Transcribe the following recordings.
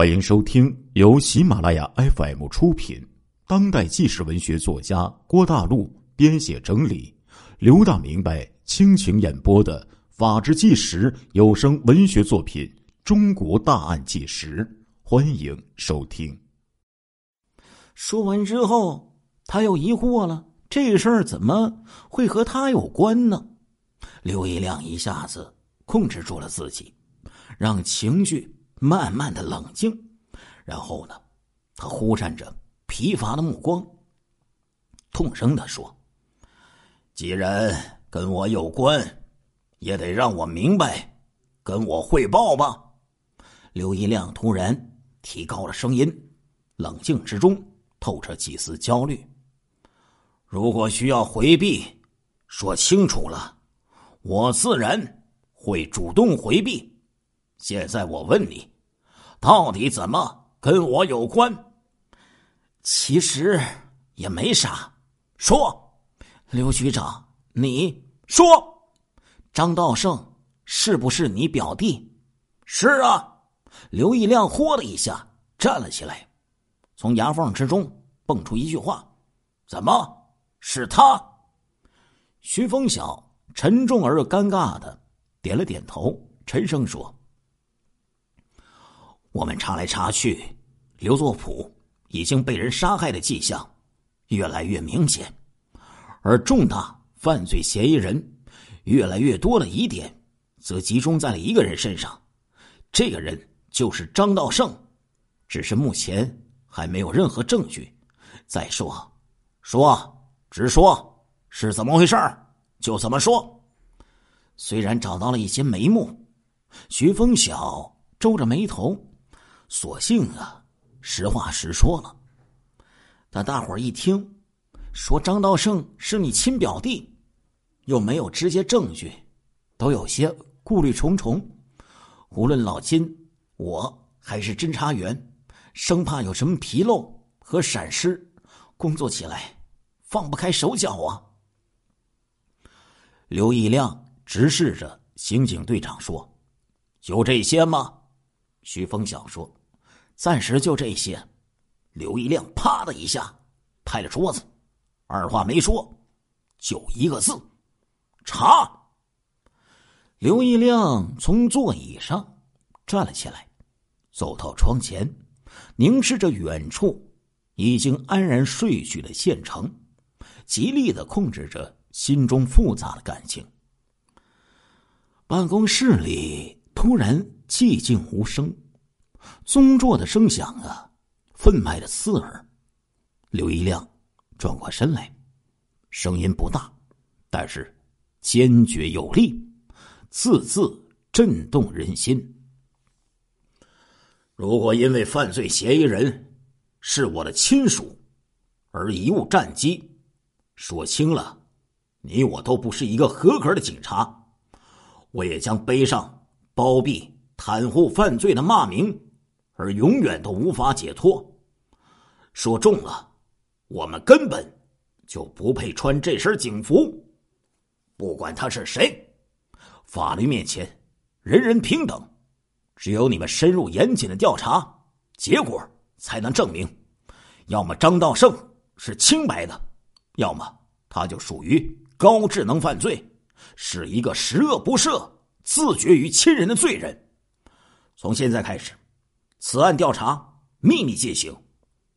欢迎收听由喜马拉雅 FM 出品、当代纪实文学作家郭大陆编写整理、刘大明白倾情演播的《法制纪实》有声文学作品《中国大案纪实》，欢迎收听。说完之后，他又疑惑了：这事儿怎么会和他有关呢？刘一亮一下子控制住了自己，让情绪。慢慢的冷静，然后呢，他忽闪着疲乏的目光，痛声的说：“既然跟我有关，也得让我明白，跟我汇报吧。”刘一亮突然提高了声音，冷静之中透着几丝焦虑。如果需要回避，说清楚了，我自然会主动回避。现在我问你。到底怎么跟我有关？其实也没啥。说，刘局长，你说，张道胜是不是你表弟？是啊。刘义亮豁的一下站了起来，从牙缝之中蹦出一句话：“怎么是他？”徐峰晓沉重而又尴尬的点了点头，沉声说。我们查来查去，刘作甫已经被人杀害的迹象越来越明显，而重大犯罪嫌疑人越来越多的疑点，则集中在了一个人身上。这个人就是张道胜，只是目前还没有任何证据。再说，说直说，是怎么回事就怎么说。虽然找到了一些眉目，徐峰晓皱着眉头。索性啊，实话实说了。但大伙儿一听，说张道胜是你亲表弟，又没有直接证据，都有些顾虑重重。无论老金，我还是侦查员，生怕有什么纰漏和闪失，工作起来放不开手脚啊。刘义亮直视着刑警队长说：“就这些吗？”徐峰想说。暂时就这些。刘一亮啪的一下拍了桌子，二话没说，就一个字：查。刘一亮从座椅上站了起来，走到窗前，凝视着远处已经安然睡去的县城，极力的控制着心中复杂的感情。办公室里突然寂静无声。宗座的声响啊，分外的刺耳。刘一亮转过身来，声音不大，但是坚决有力，字字震动人心。如果因为犯罪嫌疑人是我的亲属而贻误战机，说轻了，你我都不是一个合格的警察，我也将背上包庇、袒护犯罪的骂名。而永远都无法解脱。说重了，我们根本就不配穿这身警服。不管他是谁，法律面前人人平等。只有你们深入严谨的调查，结果才能证明，要么张道胜是清白的，要么他就属于高智能犯罪，是一个十恶不赦、自绝于亲人的罪人。从现在开始。此案调查秘密进行，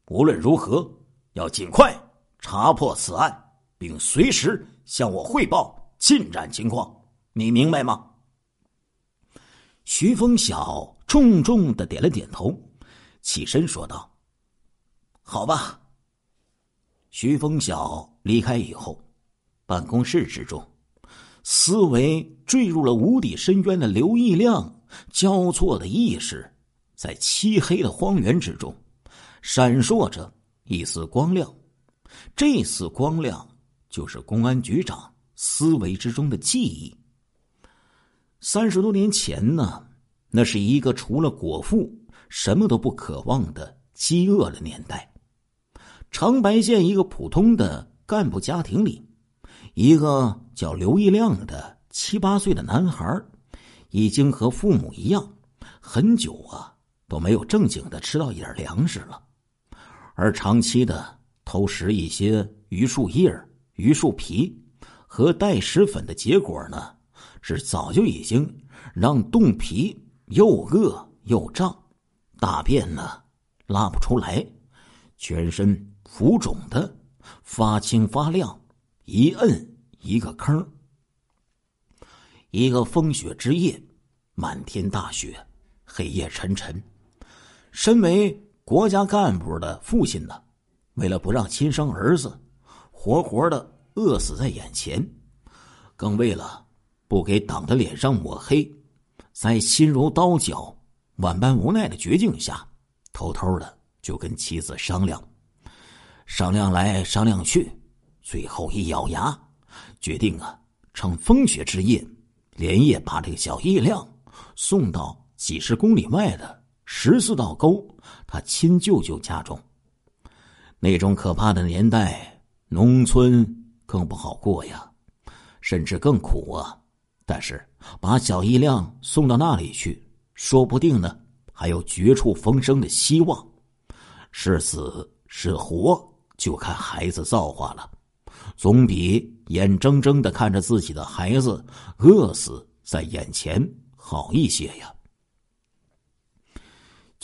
无论如何要尽快查破此案，并随时向我汇报进展情况。你明白吗？徐峰晓重重的点了点头，起身说道：“好吧。”徐峰晓离开以后，办公室之中，思维坠入了无底深渊的刘义亮交错的意识。在漆黑的荒原之中，闪烁着一丝光亮。这丝光亮就是公安局长思维之中的记忆。三十多年前呢，那是一个除了果腹什么都不渴望的饥饿的年代。长白县一个普通的干部家庭里，一个叫刘义亮的七八岁的男孩，已经和父母一样，很久啊。都没有正经的吃到一点粮食了，而长期的偷食一些榆树叶、榆树皮和带石粉的结果呢，是早就已经让冻皮又饿又胀，大便呢拉不出来，全身浮肿的发青发亮，一摁一个坑。一个风雪之夜，满天大雪，黑夜沉沉。身为国家干部的父亲呢，为了不让亲生儿子活活的饿死在眼前，更为了不给党的脸上抹黑，在心如刀绞、万般无奈的绝境下，偷偷的就跟妻子商量，商量来商量去，最后一咬牙，决定啊，趁风雪之夜，连夜把这个小叶亮送到几十公里外的。十四道沟，他亲舅舅家中。那种可怕的年代，农村更不好过呀，甚至更苦啊。但是把小一亮送到那里去，说不定呢，还有绝处逢生的希望。是死是活，就看孩子造化了。总比眼睁睁的看着自己的孩子饿死在眼前好一些呀。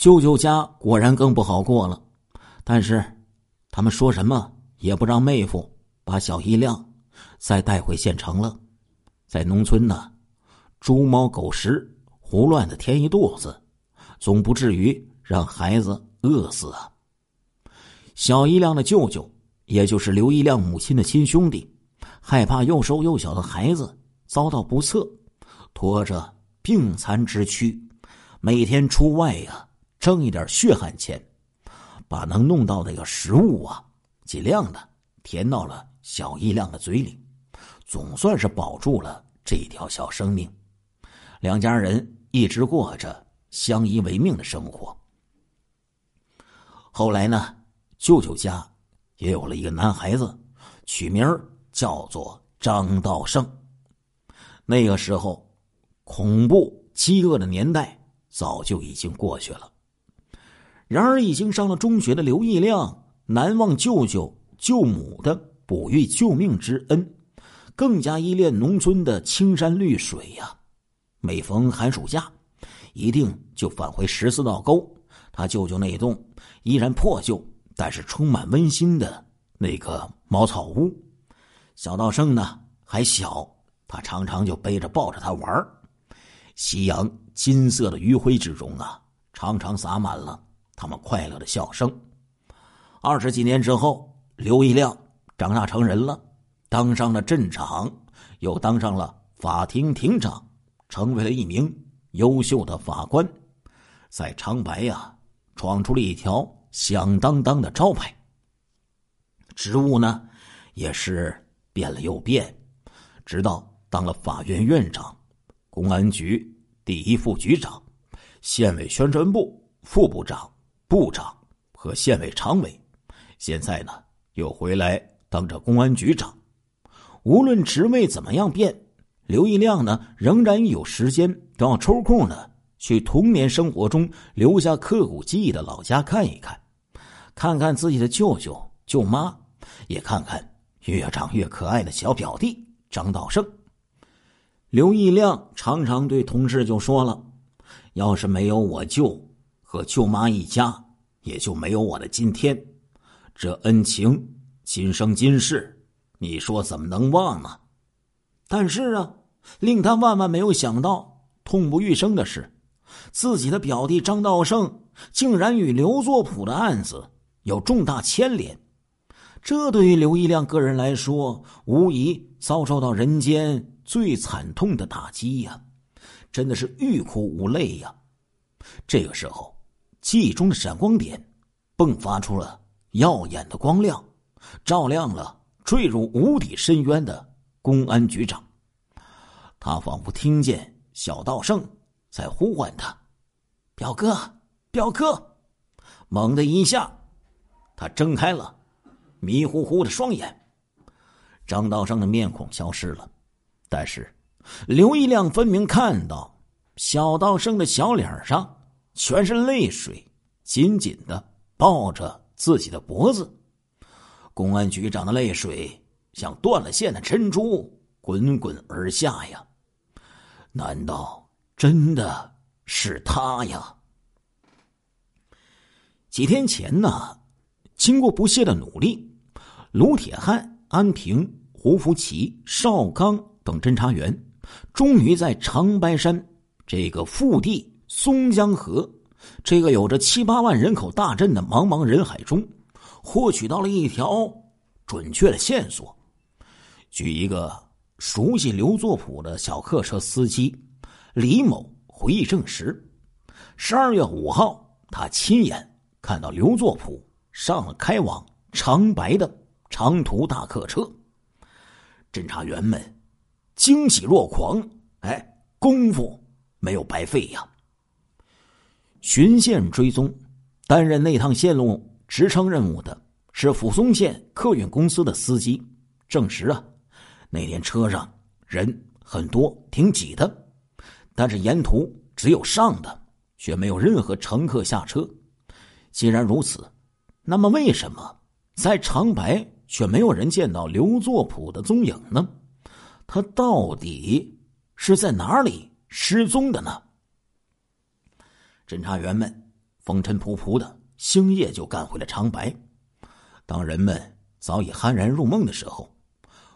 舅舅家果然更不好过了，但是他们说什么也不让妹夫把小一亮再带回县城了。在农村呢，猪猫狗食胡乱的填一肚子，总不至于让孩子饿死啊。小一亮的舅舅，也就是刘一亮母亲的亲兄弟，害怕又瘦又小的孩子遭到不测，拖着病残之躯，每天出外呀。挣一点血汗钱，把能弄到那个食物啊，尽量的填到了小一亮的嘴里，总算是保住了这条小生命。两家人一直过着相依为命的生活。后来呢，舅舅家也有了一个男孩子，取名叫做张道胜。那个时候，恐怖饥饿的年代早就已经过去了。然而，已经上了中学的刘义亮难忘舅舅舅母的哺育救命之恩，更加依恋农村的青山绿水呀。每逢寒暑假，一定就返回十四道沟，他舅舅那一栋依然破旧但是充满温馨的那个茅草屋。小道生呢还小，他常常就背着抱着他玩夕阳金色的余晖之中啊，常常洒满了。他们快乐的笑声。二十几年之后，刘一亮长大成人了，当上了镇长，又当上了法庭庭长，成为了一名优秀的法官，在长白呀闯出了一条响当当的招牌。职务呢，也是变了又变，直到当了法院院长、公安局第一副局长、县委宣传部副部长。部长和县委常委，现在呢又回来当着公安局长。无论职位怎么样变，刘义亮呢仍然有时间都要抽空呢去童年生活中留下刻骨记忆的老家看一看，看看自己的舅舅舅妈，也看看越长越可爱的小表弟张道胜。刘义亮常常对同事就说了：“要是没有我舅。”和舅妈一家也就没有我的今天，这恩情今生今世，你说怎么能忘呢？但是啊，令他万万没有想到，痛不欲生的是，自己的表弟张道胜竟然与刘作普的案子有重大牵连。这对于刘一亮个人来说，无疑遭受到人间最惨痛的打击呀！真的是欲哭无泪呀！这个时候。记忆中的闪光点，迸发出了耀眼的光亮，照亮了坠入无底深渊的公安局长。他仿佛听见小道胜在呼唤他：“表哥，表哥！”猛的一下，他睁开了迷糊糊的双眼。张道胜的面孔消失了，但是刘一亮分明看到小道胜的小脸上。全是泪水，紧紧的抱着自己的脖子。公安局长的泪水像断了线的珍珠滚滚而下呀！难道真的是他呀？几天前呢，经过不懈的努力，卢铁汉、安平、胡福奇、邵刚等侦查员，终于在长白山这个腹地松江河这个有着七八万人口大镇的茫茫人海中，获取到了一条准确的线索。据一个熟悉刘作普的小客车司机李某回忆证实，十二月五号，他亲眼。看到刘作甫上了开往长白的长途大客车，侦查员们惊喜若狂。哎，功夫没有白费呀！巡线追踪，担任那趟线路职称任务的是抚松县客运公司的司机，证实啊，那天车上人很多，挺挤的，但是沿途只有上的，却没有任何乘客下车。既然如此，那么为什么在长白却没有人见到刘作普的踪影呢？他到底是在哪里失踪的呢？侦查员们风尘仆仆的星夜就干回了长白。当人们早已酣然入梦的时候，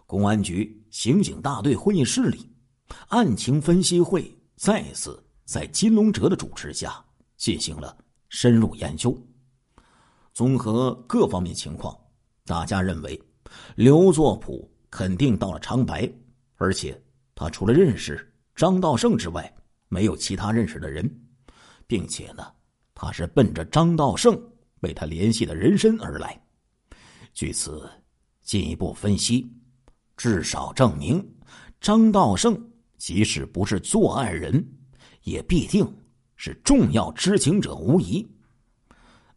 公安局刑警大队会议室里，案情分析会再次在金龙哲的主持下进行了。深入研究，综合各方面情况，大家认为刘作甫肯定到了长白，而且他除了认识张道胜之外，没有其他认识的人，并且呢，他是奔着张道胜为他联系的人身而来。据此进一步分析，至少证明张道胜即使不是作案人，也必定。是重要知情者无疑。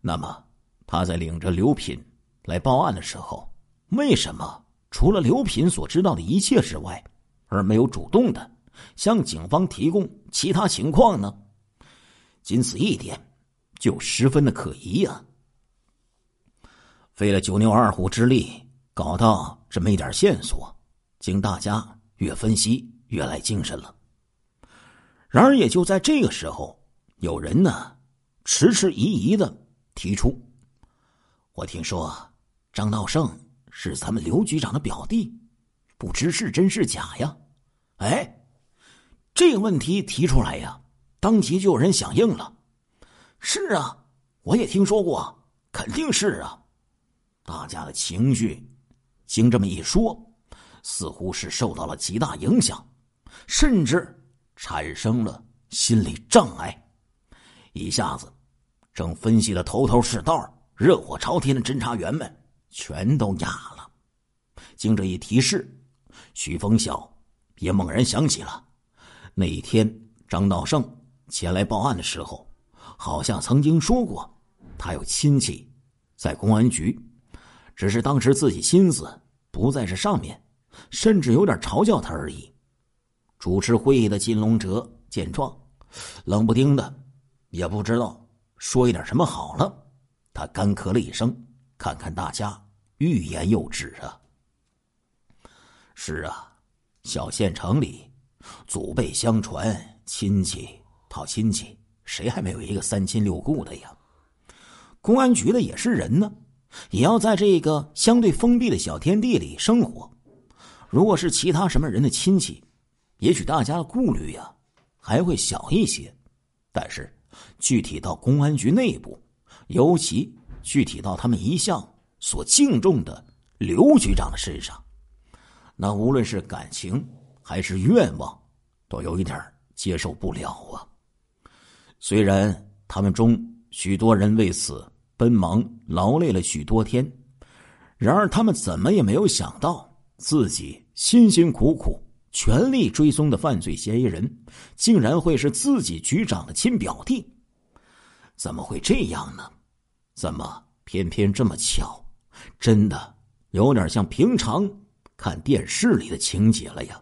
那么，他在领着刘品来报案的时候，为什么除了刘品所知道的一切之外，而没有主动的向警方提供其他情况呢？仅此一点，就十分的可疑呀！费了九牛二虎之力，搞到这么一点线索，经大家越分析越来精神了。然而，也就在这个时候。有人呢，迟迟疑疑的提出：“我听说张道胜是咱们刘局长的表弟，不知是真是假呀？”哎，这个问题提出来呀，当即就有人响应了：“是啊，我也听说过，肯定是啊。”大家的情绪经这么一说，似乎是受到了极大影响，甚至产生了心理障碍。一下子，正分析的头头是道、热火朝天的侦查员们全都哑了。经这一提示，徐峰晓也猛然想起了那一天张道胜前来报案的时候，好像曾经说过他有亲戚在公安局，只是当时自己心思不在这上面，甚至有点嘲笑他而已。主持会议的金龙哲见状，冷不丁的。也不知道说一点什么好了，他干咳了一声，看看大家，欲言又止啊。是啊，小县城里，祖辈相传，亲戚好亲戚，谁还没有一个三亲六故的呀？公安局的也是人呢，也要在这个相对封闭的小天地里生活。如果是其他什么人的亲戚，也许大家的顾虑呀还会小一些，但是。具体到公安局内部，尤其具体到他们一向所敬重的刘局长的身上，那无论是感情还是愿望，都有一点接受不了啊。虽然他们中许多人为此奔忙劳累了许多天，然而他们怎么也没有想到，自己辛辛苦苦。全力追踪的犯罪嫌疑人，竟然会是自己局长的亲表弟？怎么会这样呢？怎么偏偏这么巧？真的有点像平常看电视里的情节了呀！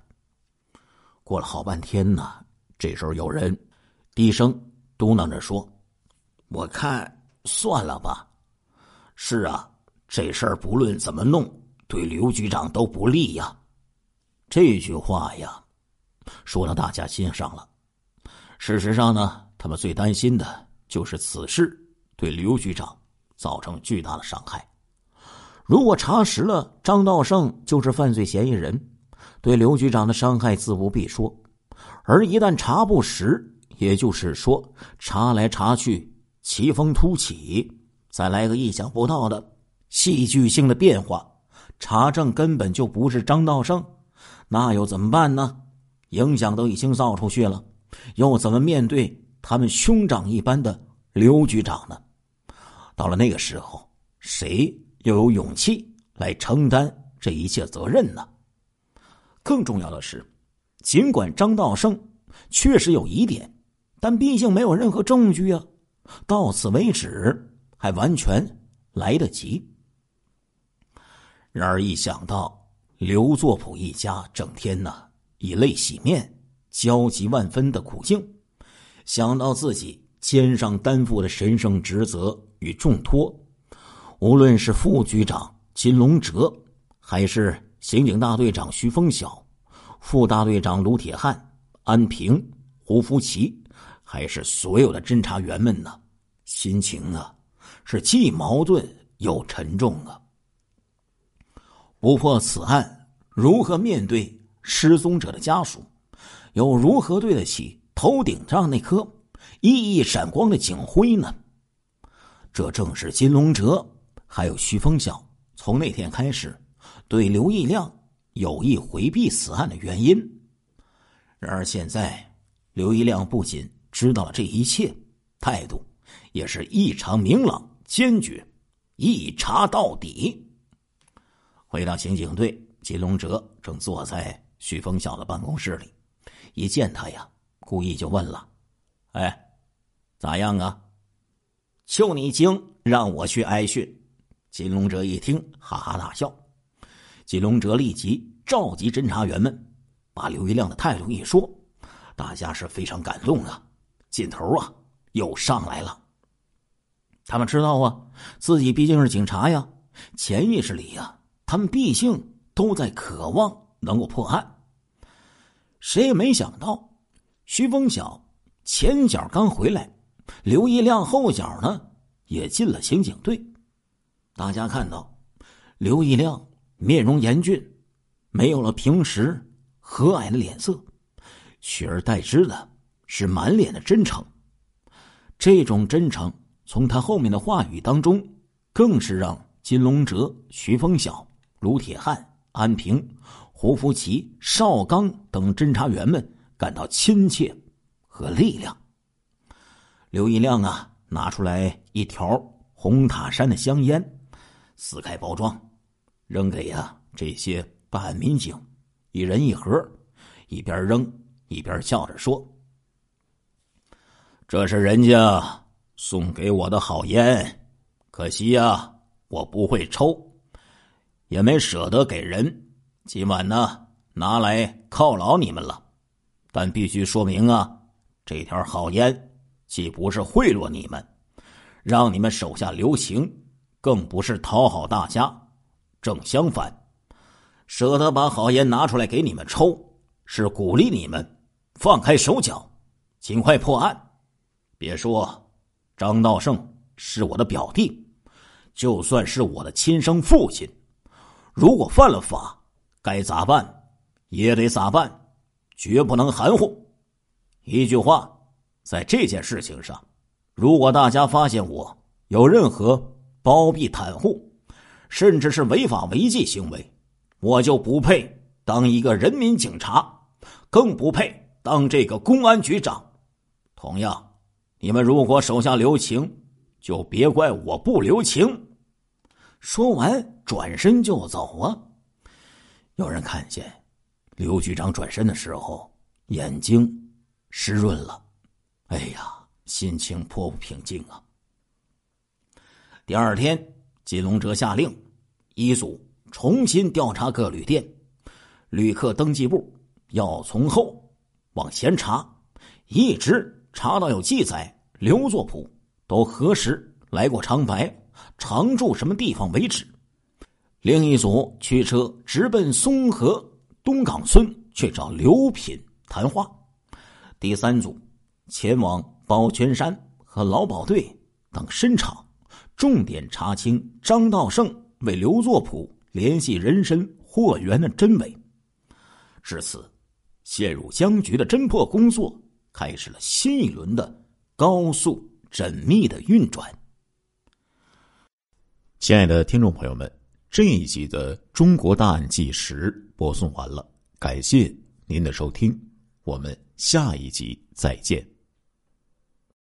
过了好半天呢，这时候有人低声嘟囔着说：“我看算了吧。是啊，这事儿不论怎么弄，对刘局长都不利呀。这句话呀，说到大家心上了。事实上呢，他们最担心的就是此事对刘局长造成巨大的伤害。如果查实了张道胜就是犯罪嫌疑人，对刘局长的伤害自不必说；而一旦查不实，也就是说查来查去奇峰突起，再来个意想不到的戏剧性的变化，查证根本就不是张道胜。那又怎么办呢？影响都已经造出去了，又怎么面对他们兄长一般的刘局长呢？到了那个时候，谁又有勇气来承担这一切责任呢？更重要的是，尽管张道胜确实有疑点，但毕竟没有任何证据啊。到此为止，还完全来得及。然而，一想到……刘作甫一家整天呢以泪洗面，焦急万分的苦境，想到自己肩上担负的神圣职责与重托，无论是副局长金龙哲，还是刑警大队长徐峰晓，副大队长卢铁汉、安平、胡福奇，还是所有的侦查员们呢，心情啊是既矛盾又沉重啊。不破此案，如何面对失踪者的家属？又如何对得起头顶上那颗熠熠闪光的警徽呢？这正是金龙哲还有徐峰晓从那天开始对刘义亮有意回避此案的原因。然而现在，刘义亮不仅知道了这一切，态度也是异常明朗坚决，一查到底。回到刑警队，金龙哲正坐在许峰晓的办公室里。一见他呀，故意就问了：“哎，咋样啊？就你精，让我去挨训。”金龙哲一听，哈哈大笑。金龙哲立即召集侦查员们，把刘一亮的态度一说，大家是非常感动啊，劲头啊又上来了。他们知道啊，自己毕竟是警察呀，潜意识里呀。他们毕竟都在渴望能够破案。谁也没想到，徐峰晓前脚刚回来，刘一亮后脚呢也进了刑警队。大家看到，刘一亮面容严峻，没有了平时和蔼的脸色，取而代之的是满脸的真诚。这种真诚，从他后面的话语当中，更是让金龙哲、徐峰晓。卢铁汉、安平、胡福奇、邵刚等侦查员们感到亲切和力量。刘一亮啊，拿出来一条红塔山的香烟，撕开包装，扔给呀这些办案民警，一人一盒，一边扔一边笑着说：“这是人家送给我的好烟，可惜呀，我不会抽。”也没舍得给人，今晚呢拿来犒劳你们了，但必须说明啊，这条好烟既不是贿赂你们，让你们手下留情，更不是讨好大家，正相反，舍得把好烟拿出来给你们抽，是鼓励你们放开手脚，尽快破案。别说张道胜是我的表弟，就算是我的亲生父亲。如果犯了法，该咋办，也得咋办，绝不能含糊。一句话，在这件事情上，如果大家发现我有任何包庇袒护，甚至是违法违纪行为，我就不配当一个人民警察，更不配当这个公安局长。同样，你们如果手下留情，就别怪我不留情。说完，转身就走啊！有人看见刘局长转身的时候，眼睛湿润了。哎呀，心情颇不平静啊！第二天，金龙哲下令，一组重新调查各旅店、旅客登记簿，要从后往前查，一直查到有记载刘作甫都何时来过长白，常住什么地方为止。另一组驱车直奔松河东岗村去找刘品谈话。第三组前往宝泉山和劳保队等深场，重点查清张道胜为刘作甫联系人参货源的真伪。至此，陷入僵局的侦破工作开始了新一轮的高速缜密的运转。亲爱的听众朋友们。这一集的《中国大案纪实》播送完了，感谢您的收听，我们下一集再见。